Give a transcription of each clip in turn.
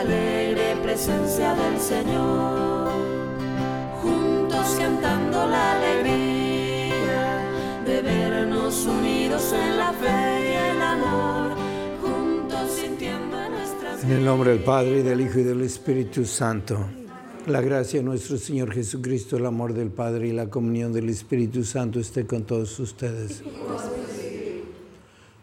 Alegre presencia del Señor, juntos cantando la alegría de vernos unidos en la fe y el amor, juntos sintiendo nuestras En el nombre del Padre, y del Hijo y del Espíritu Santo. La gracia de nuestro Señor Jesucristo, el amor del Padre y la comunión del Espíritu Santo esté con todos ustedes.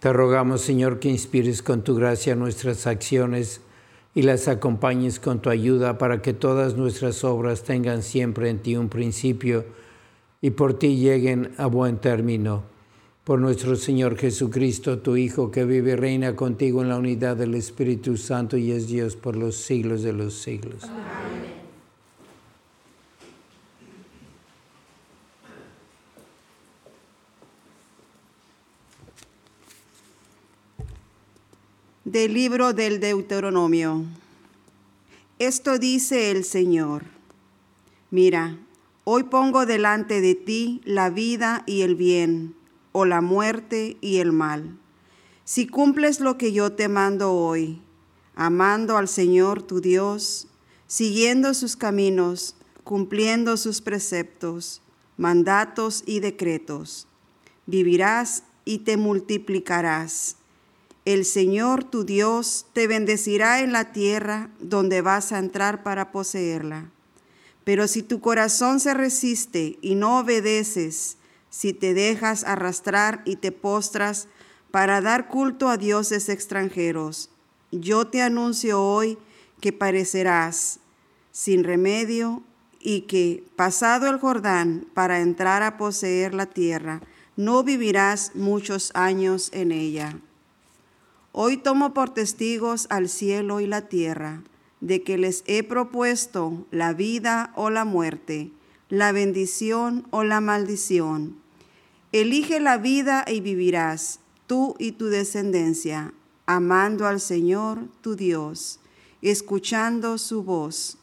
Te rogamos, Señor, que inspires con tu gracia nuestras acciones y las acompañes con tu ayuda para que todas nuestras obras tengan siempre en ti un principio y por ti lleguen a buen término. Por nuestro Señor Jesucristo, tu Hijo, que vive y reina contigo en la unidad del Espíritu Santo y es Dios por los siglos de los siglos. Del libro del Deuteronomio. Esto dice el Señor. Mira, hoy pongo delante de ti la vida y el bien, o la muerte y el mal. Si cumples lo que yo te mando hoy, amando al Señor tu Dios, siguiendo sus caminos, cumpliendo sus preceptos, mandatos y decretos, vivirás y te multiplicarás el Señor tu Dios te bendecirá en la tierra donde vas a entrar para poseerla. Pero si tu corazón se resiste y no obedeces, si te dejas arrastrar y te postras para dar culto a dioses extranjeros, yo te anuncio hoy que parecerás sin remedio y que, pasado el Jordán para entrar a poseer la tierra, no vivirás muchos años en ella. Hoy tomo por testigos al cielo y la tierra de que les he propuesto la vida o la muerte, la bendición o la maldición. Elige la vida y vivirás, tú y tu descendencia, amando al Señor tu Dios, escuchando su voz,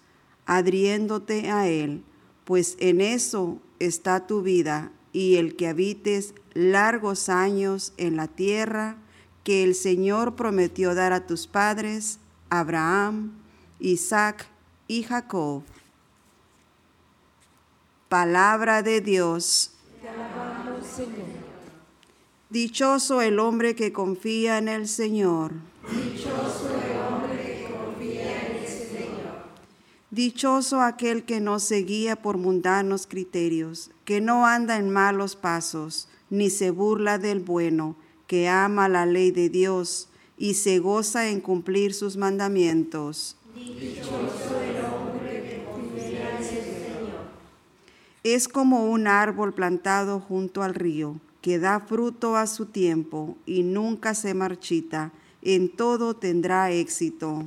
adriéndote a Él, pues en eso está tu vida y el que habites largos años en la tierra, que el Señor prometió dar a tus padres, Abraham, Isaac y Jacob. Palabra de Dios. Dichoso el hombre que confía en el Señor. Dichoso el hombre que confía en el Señor. Dichoso aquel que no se guía por mundanos criterios, que no anda en malos pasos, ni se burla del bueno, que ama la ley de Dios y se goza en cumplir sus mandamientos. El hombre que confía Señor. Es como un árbol plantado junto al río, que da fruto a su tiempo y nunca se marchita, en todo tendrá éxito.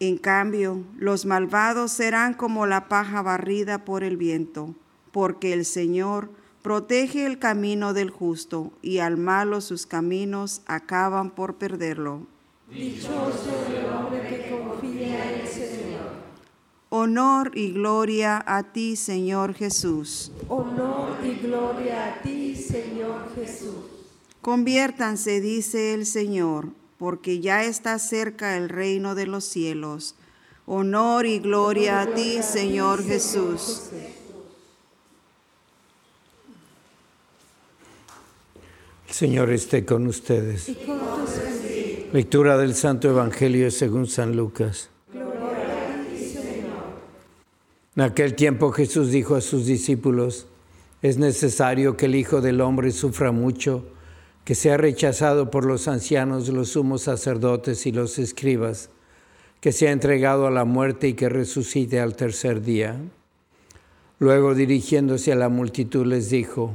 En cambio, los malvados serán como la paja barrida por el viento, porque el Señor protege el camino del justo y al malo sus caminos acaban por perderlo. Dichoso el hombre que confía en el Señor. Honor y gloria a ti, Señor Jesús. Honor y gloria a ti, Señor Jesús. Conviértanse, dice el Señor, porque ya está cerca el reino de los cielos. Honor y gloria a ti, Señor Jesús. Señor esté con ustedes. Lectura del Santo Evangelio según San Lucas. En aquel tiempo Jesús dijo a sus discípulos, es necesario que el Hijo del Hombre sufra mucho, que sea rechazado por los ancianos, los sumos sacerdotes y los escribas, que sea entregado a la muerte y que resucite al tercer día. Luego dirigiéndose a la multitud les dijo,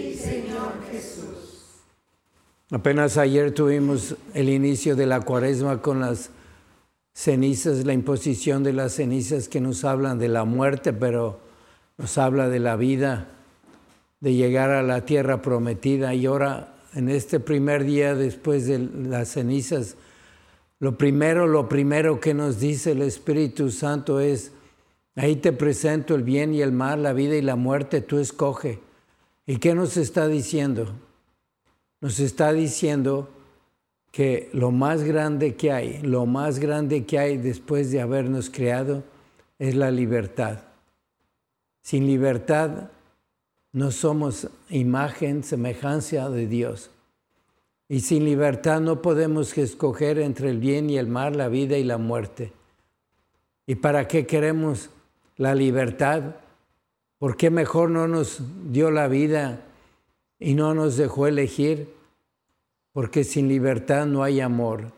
Apenas ayer tuvimos el inicio de la cuaresma con las cenizas, la imposición de las cenizas que nos hablan de la muerte, pero nos habla de la vida, de llegar a la tierra prometida. Y ahora, en este primer día después de las cenizas, lo primero, lo primero que nos dice el Espíritu Santo es, ahí te presento el bien y el mal, la vida y la muerte, tú escoge. ¿Y qué nos está diciendo? Nos está diciendo que lo más grande que hay, lo más grande que hay después de habernos creado es la libertad. Sin libertad no somos imagen, semejanza de Dios. Y sin libertad no podemos escoger entre el bien y el mal, la vida y la muerte. ¿Y para qué queremos la libertad? ¿Por qué mejor no nos dio la vida y no nos dejó elegir? Porque sin libertad no hay amor.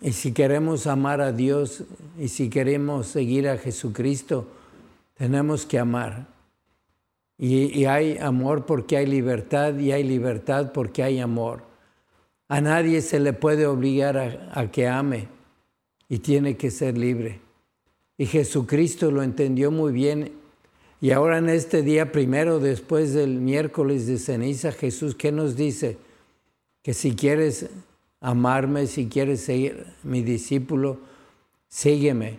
Y si queremos amar a Dios y si queremos seguir a Jesucristo, tenemos que amar. Y, hay amor porque hay libertad y hay libertad porque hay amor. A nadie se le puede obligar a que ame y tiene que ser libre. Y Jesucristo lo entendió muy bien. Y ahora en este día primero, después del miércoles de ceniza, Jesús, ¿qué nos dice? Que si quieres amarme, si quieres ser mi discípulo, sígueme.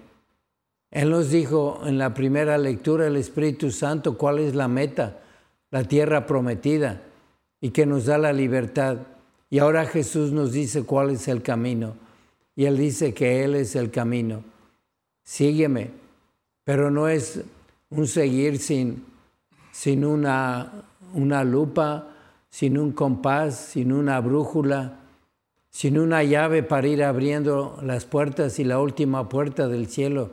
Él nos dijo en la primera lectura el Espíritu Santo cuál es la meta, la tierra prometida y que nos da la libertad. Y ahora Jesús nos dice cuál es el camino. Y Él dice que Él es el camino. Sígueme, pero no es un seguir sin, sin una, una lupa, sin un compás, sin una brújula, sin una llave para ir abriendo las puertas y la última puerta del cielo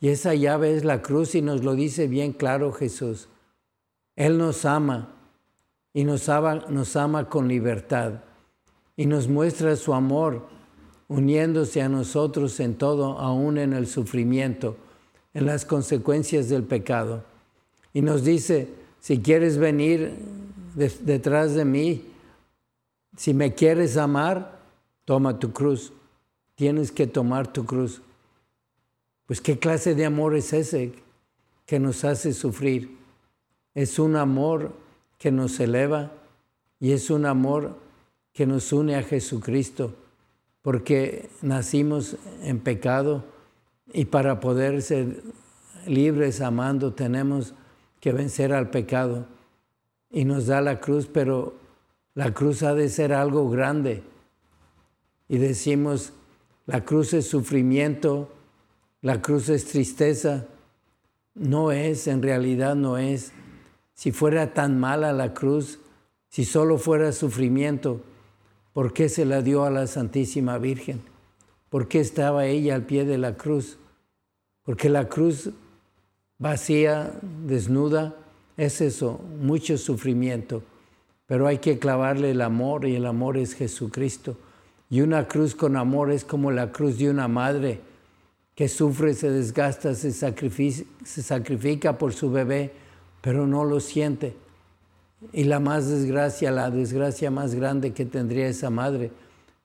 y esa llave es la cruz y nos lo dice bien claro Jesús. Él nos ama y nos ama, nos ama con libertad y nos muestra su amor uniéndose a nosotros en todo, aún en el sufrimiento, en las consecuencias del pecado. Y nos dice, si quieres venir de, detrás de mí, si me quieres amar, toma tu cruz. Tienes que tomar tu cruz. Pues qué clase de amor es ese que nos hace sufrir. es un amor que nos eleva y es un amor que nos une a Jesucristo, porque nacimos en pecado y para poder ser libres amando tenemos que vencer al pecado. Y nos da la cruz, pero la cruz ha de ser algo grande. Y decimos, la cruz es sufrimiento, la cruz es tristeza. No es, en realidad no es. Si fuera tan mala la cruz, si solo fuera sufrimiento, ¿por qué se la dio a la Santísima Virgen? ¿Por qué estaba ella al pie de la cruz? Porque la cruz vacía, desnuda, es eso, mucho sufrimiento. Pero hay que clavarle el amor y el amor es Jesucristo. Y una cruz con amor es como la cruz de una madre que sufre, se desgasta, se sacrifica, por su bebé, pero no lo siente. Y la más desgracia, la desgracia más grande que tendría esa madre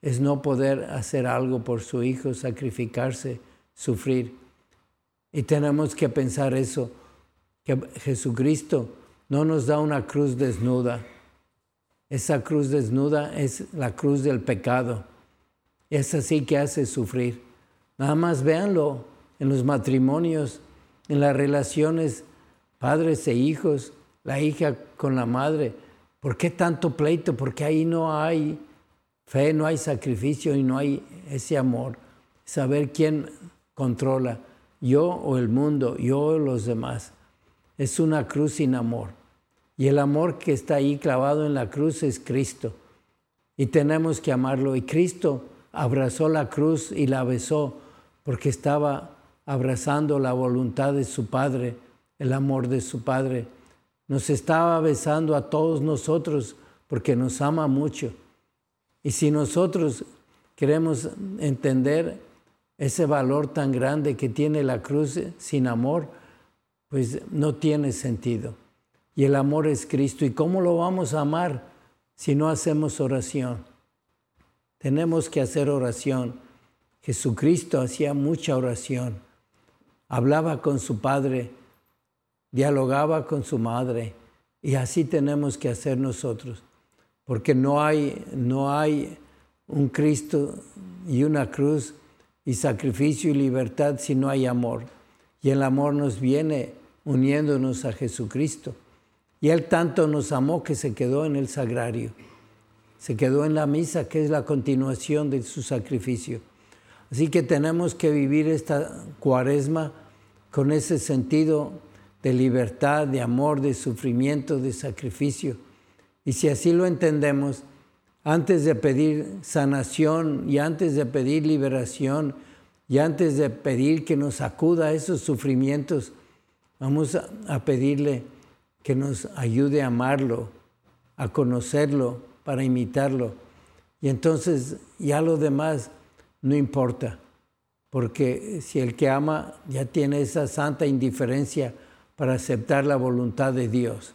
es no poder hacer algo por su hijo, sacrificarse, sufrir. Y tenemos que pensar eso, que Jesucristo no nos da una cruz desnuda. Esa cruz desnuda es la cruz del pecado. Es así que hace sufrir. Nada más véanlo en los matrimonios, en las relaciones padres e hijos la hija con la madre. ¿Por qué tanto pleito? Porque ahí no hay fe, no hay sacrificio y no hay ese amor. Saber quién controla, yo o el mundo, yo o los demás. Es una cruz sin amor. Y el amor que está ahí clavado en la cruz es Cristo. Y tenemos que amarlo. Y Cristo abrazó la cruz y la besó porque estaba abrazando la voluntad de su Padre, el amor de su Padre nos estaba besando a todos nosotros porque nos ama mucho. Y si nosotros queremos entender ese valor tan grande que tiene la cruz sin amor, pues no tiene sentido. Y el amor es Cristo. ¿Y cómo lo vamos a amar si no hacemos oración? Tenemos que hacer oración. Jesucristo hacía mucha oración. Hablaba con su Padre dialogaba con su madre y así tenemos que hacer nosotros, porque no hay, no hay un Cristo y una cruz y sacrificio y libertad si no hay amor. Y el amor nos viene uniéndonos a Jesucristo. Y Él tanto nos amó que se quedó en el sagrario, se quedó en la misa, que es la continuación de su sacrificio. Así que tenemos que vivir esta cuaresma con ese sentido de libertad, de amor, de sufrimiento, de sacrificio. Y si así lo entendemos, antes de pedir sanación y antes de pedir liberación y antes de pedir que nos acuda esos sufrimientos, vamos a, pedirle que nos ayude a amarlo, a conocerlo, para imitarlo. Y entonces ya lo demás no importa, porque si el que ama ya tiene esa santa indiferencia para aceptar la voluntad de Dios.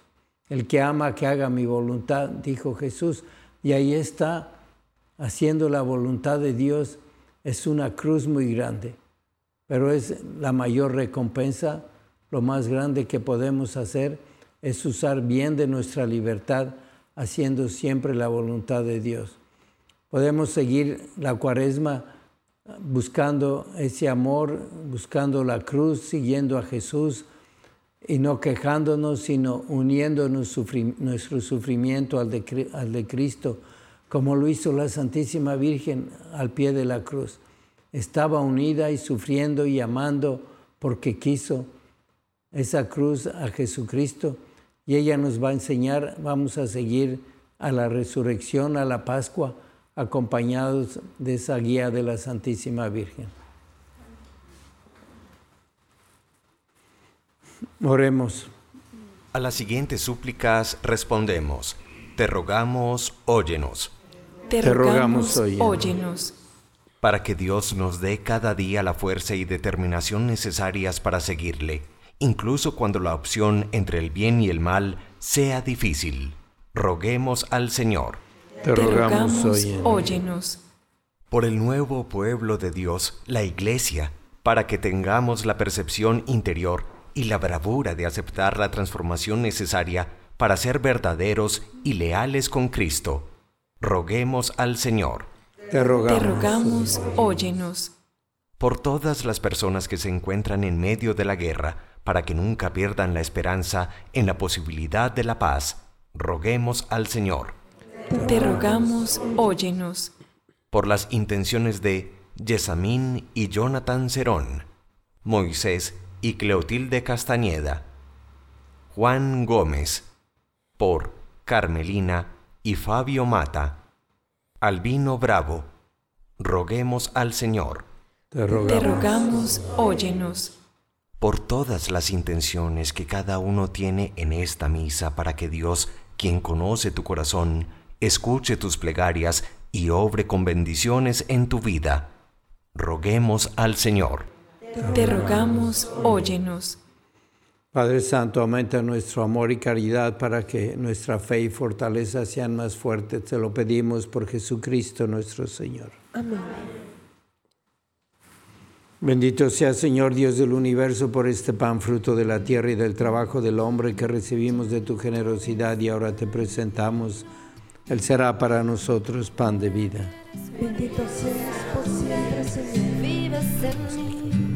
El que ama que haga mi voluntad, dijo Jesús. Y ahí está, haciendo la voluntad de Dios, es una cruz muy grande, pero es la mayor recompensa, lo más grande que podemos hacer es usar bien de nuestra libertad, haciendo siempre la voluntad de Dios. Podemos seguir la cuaresma buscando ese amor, buscando la cruz, siguiendo a Jesús, y no quejándonos, sino uniendo nuestro sufrimiento al de Cristo, como lo hizo la Santísima Virgen al pie de la cruz. Estaba unida y sufriendo y amando porque quiso esa cruz a Jesucristo y ella nos va a enseñar, vamos a seguir a la resurrección, a la Pascua, acompañados de esa guía de la Santísima Virgen. Oremos. A las siguientes súplicas respondemos, te rogamos, óyenos. Te, rogamos, óyenos. Para que Dios nos dé cada día la fuerza y determinación necesarias para seguirle, incluso cuando la opción entre el bien y el mal sea difícil. Roguemos al Señor. Te, rogamos, óyenos. Por el nuevo pueblo de Dios, la Iglesia, para que tengamos la percepción interior y la bravura de aceptar la transformación necesaria para ser verdaderos y leales con Cristo. Roguemos al Señor. Te rogamos, Te rogamos óyenos. Por todas las personas que se encuentran en medio de la guerra, para que nunca pierdan la esperanza en la posibilidad de la paz, roguemos al Señor. Te rogamos, óyenos. Por las intenciones de Yesamín y Jonathan Cerón, Moisés y Cleotilde Castañeda, Juan Gómez, por Carmelina y Fabio Mata, Albino Bravo, roguemos al Señor. Te rogamos, Te rogamos óyenos por todas las intenciones que cada uno tiene en esta misa para que Dios, quien conoce tu corazón, escuche tus plegarias y obre con bendiciones en tu vida. Roguemos al Señor. Te rogamos, óyenos. Padre Santo, aumenta nuestro amor y caridad para que nuestra fe y fortaleza sean más fuertes. Te lo pedimos por Jesucristo nuestro Señor. Amén. Bendito sea Señor Dios del universo por este pan fruto de la tierra y del trabajo del hombre que recibimos de tu generosidad y ahora te presentamos. Él será para nosotros pan de vida. Bendito seas por siempre, Señor. Vives en mí.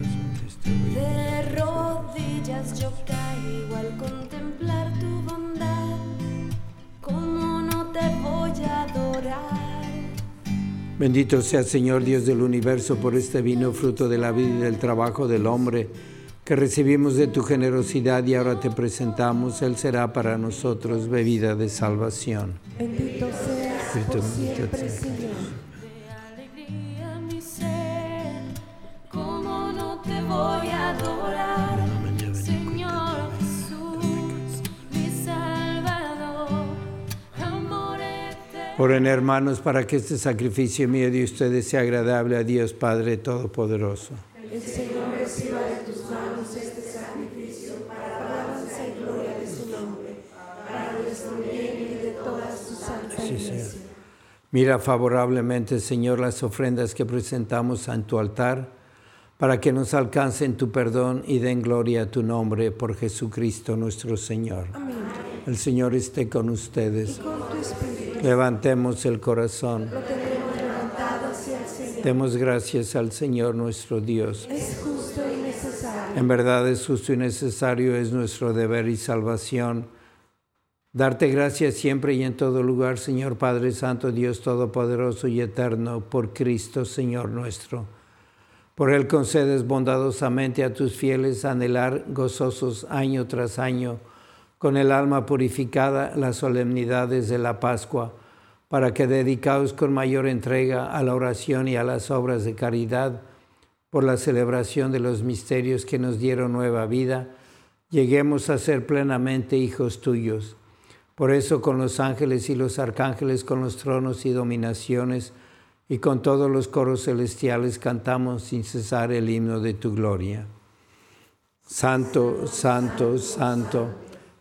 De rodillas yo caigo al contemplar tu bondad. ¿Cómo no te voy a adorar? Bendito sea Señor Dios del universo por este vino fruto de la vida y del trabajo del hombre que recibimos de tu generosidad y ahora te presentamos. Él será para nosotros bebida de salvación. Bendito seas por siempre, Señor. Oren hermanos para que este sacrificio mío de ustedes sea agradable a Dios Padre Todopoderoso. El Señor reciba de tus manos este sacrificio para alabanza y gloria de su nombre, para nuestro bien y de todas sus santa sí, Mira favorablemente, Señor, las ofrendas que presentamos en tu altar, para que nos alcancen tu perdón y den gloria a tu nombre por Jesucristo nuestro Señor. Amén. El Señor esté con ustedes. Y con tu espíritu Levantemos el corazón. Lo tenemos levantado hacia el Señor. Demos gracias al Señor nuestro Dios. Es justo y necesario. En verdad es justo y necesario, es nuestro deber y salvación. Darte gracias siempre y en todo lugar, Señor Padre Santo, Dios Todopoderoso y Eterno, por Cristo, Señor nuestro. Por Él concedes bondadosamente a tus fieles anhelar gozosos año tras año con el alma purificada las solemnidades de la Pascua, para que dedicados con mayor entrega a la oración y a las obras de caridad, por la celebración de los misterios que nos dieron nueva vida, lleguemos a ser plenamente hijos tuyos. Por eso con los ángeles y los arcángeles, con los tronos y dominaciones, y con todos los coros celestiales cantamos sin cesar el himno de tu gloria. Santo, santo, santo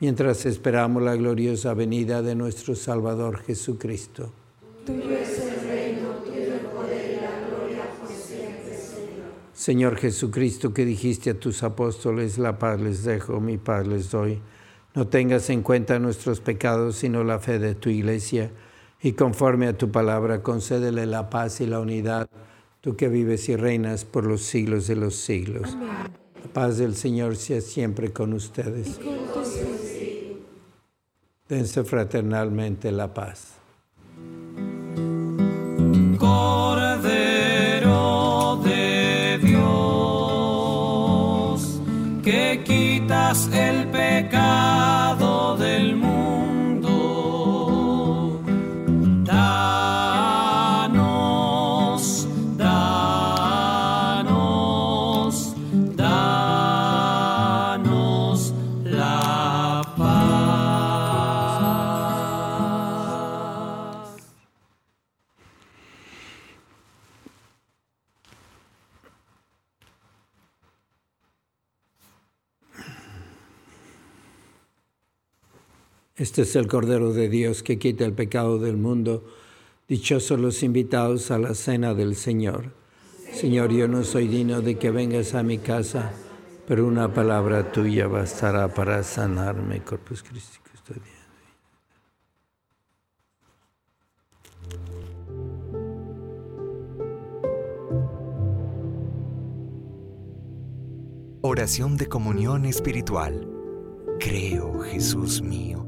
mientras esperamos la gloriosa venida de nuestro Salvador Jesucristo. Tuyo es el reino, tuyo el poder y la gloria por siempre, Señor. Señor Jesucristo, que dijiste a tus apóstoles, la paz les dejo, mi paz les doy. No tengas en cuenta nuestros pecados, sino la fe de tu iglesia, y conforme a tu palabra, concédele la paz y la unidad, tú que vives y reinas por los siglos de los siglos. Amén. La paz del Señor sea siempre con ustedes. Con. Dense fraternalmente la paz. Cordero de Dios, que quitas el pecado del mundo, Este es el Cordero de Dios que quita el pecado del mundo. Dichosos los invitados a la cena del Señor. Señor, yo no soy digno de que vengas a mi casa, pero una palabra tuya bastará para sanarme. Corpus Christi. Oración de comunión espiritual. Creo, Jesús mío,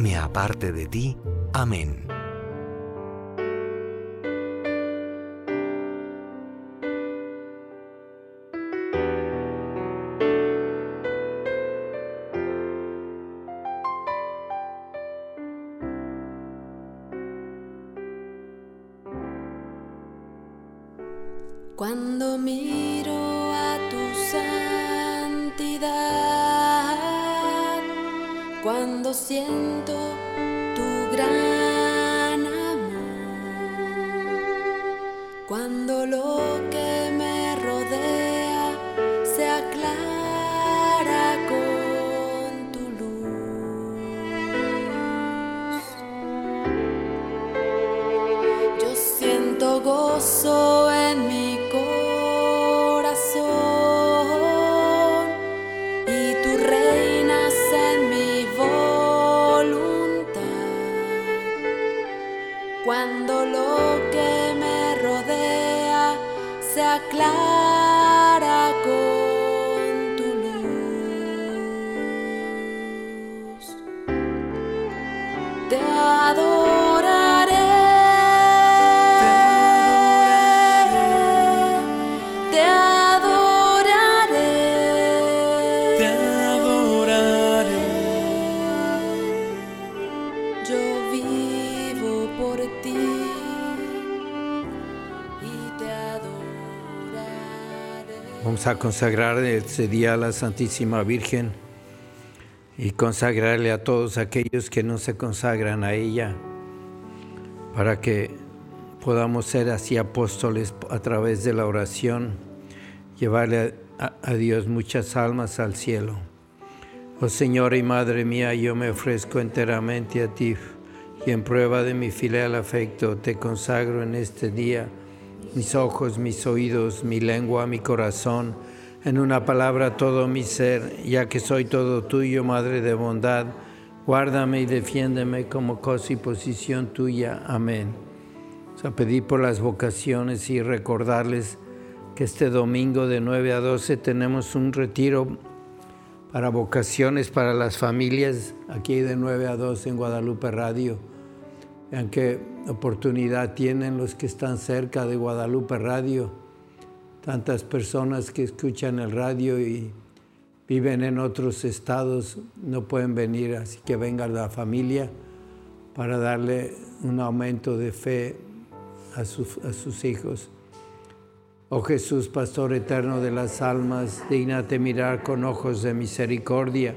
me aparte de ti. Amén. Cuando miro siento tu gran amor, cuando lo Cuando lo que me rodea se aclara A consagrar este día a la Santísima Virgen y consagrarle a todos aquellos que no se consagran a ella, para que podamos ser así apóstoles a través de la oración, llevarle a, a Dios muchas almas al cielo. Oh Señora y Madre mía, yo me ofrezco enteramente a ti y en prueba de mi filial afecto te consagro en este día mis ojos, mis oídos, mi lengua, mi corazón, en una palabra todo mi ser, ya que soy todo tuyo, Madre de bondad, guárdame y defiéndeme como cosa y posición tuya. Amén. O sea, pedir por las vocaciones y recordarles que este domingo de 9 a 12 tenemos un retiro para vocaciones para las familias, aquí de 9 a 12 en Guadalupe Radio. Qué oportunidad tienen los que están cerca de Guadalupe Radio. Tantas personas que escuchan el radio y viven en otros estados no pueden venir, así que venga la familia para darle un aumento de fe a, sus- hijos. Oh Jesús, Pastor eterno de las almas, dignate mirar con ojos de misericordia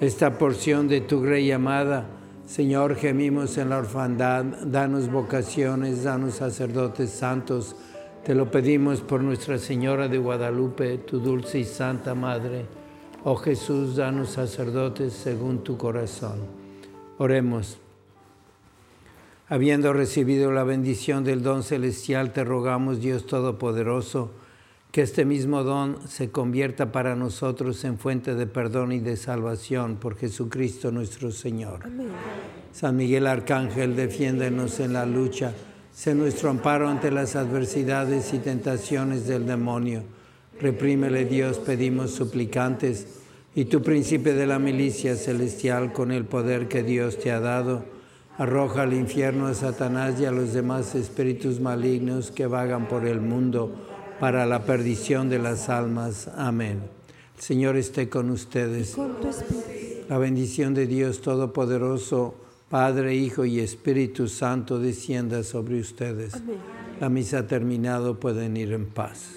esta porción de tu grey amada. Señor, gemimos en la orfandad, danos vocaciones, danos sacerdotes santos. Te lo pedimos por Nuestra Señora de Guadalupe, tu dulce y santa Madre. Oh Jesús, danos sacerdotes según tu corazón. Oremos. Habiendo recibido la bendición del don celestial, te rogamos, Dios Todopoderoso, que este mismo don se convierta para nosotros en fuente de perdón y de salvación por Jesucristo nuestro Señor. San Miguel Arcángel, defiéndenos en la lucha, sé nuestro amparo ante las adversidades y tentaciones del demonio. Reprímele Dios, pedimos suplicantes, y tu príncipe de la milicia celestial, con el poder que Dios te ha dado, arroja al infierno a Satanás y a los demás espíritus malignos que vagan por el mundo para la perdición de las almas. Amén. El Señor esté con ustedes. La bendición de Dios Todopoderoso, Padre, Hijo y Espíritu Santo, descienda sobre ustedes. La misa ha terminado, pueden ir en paz.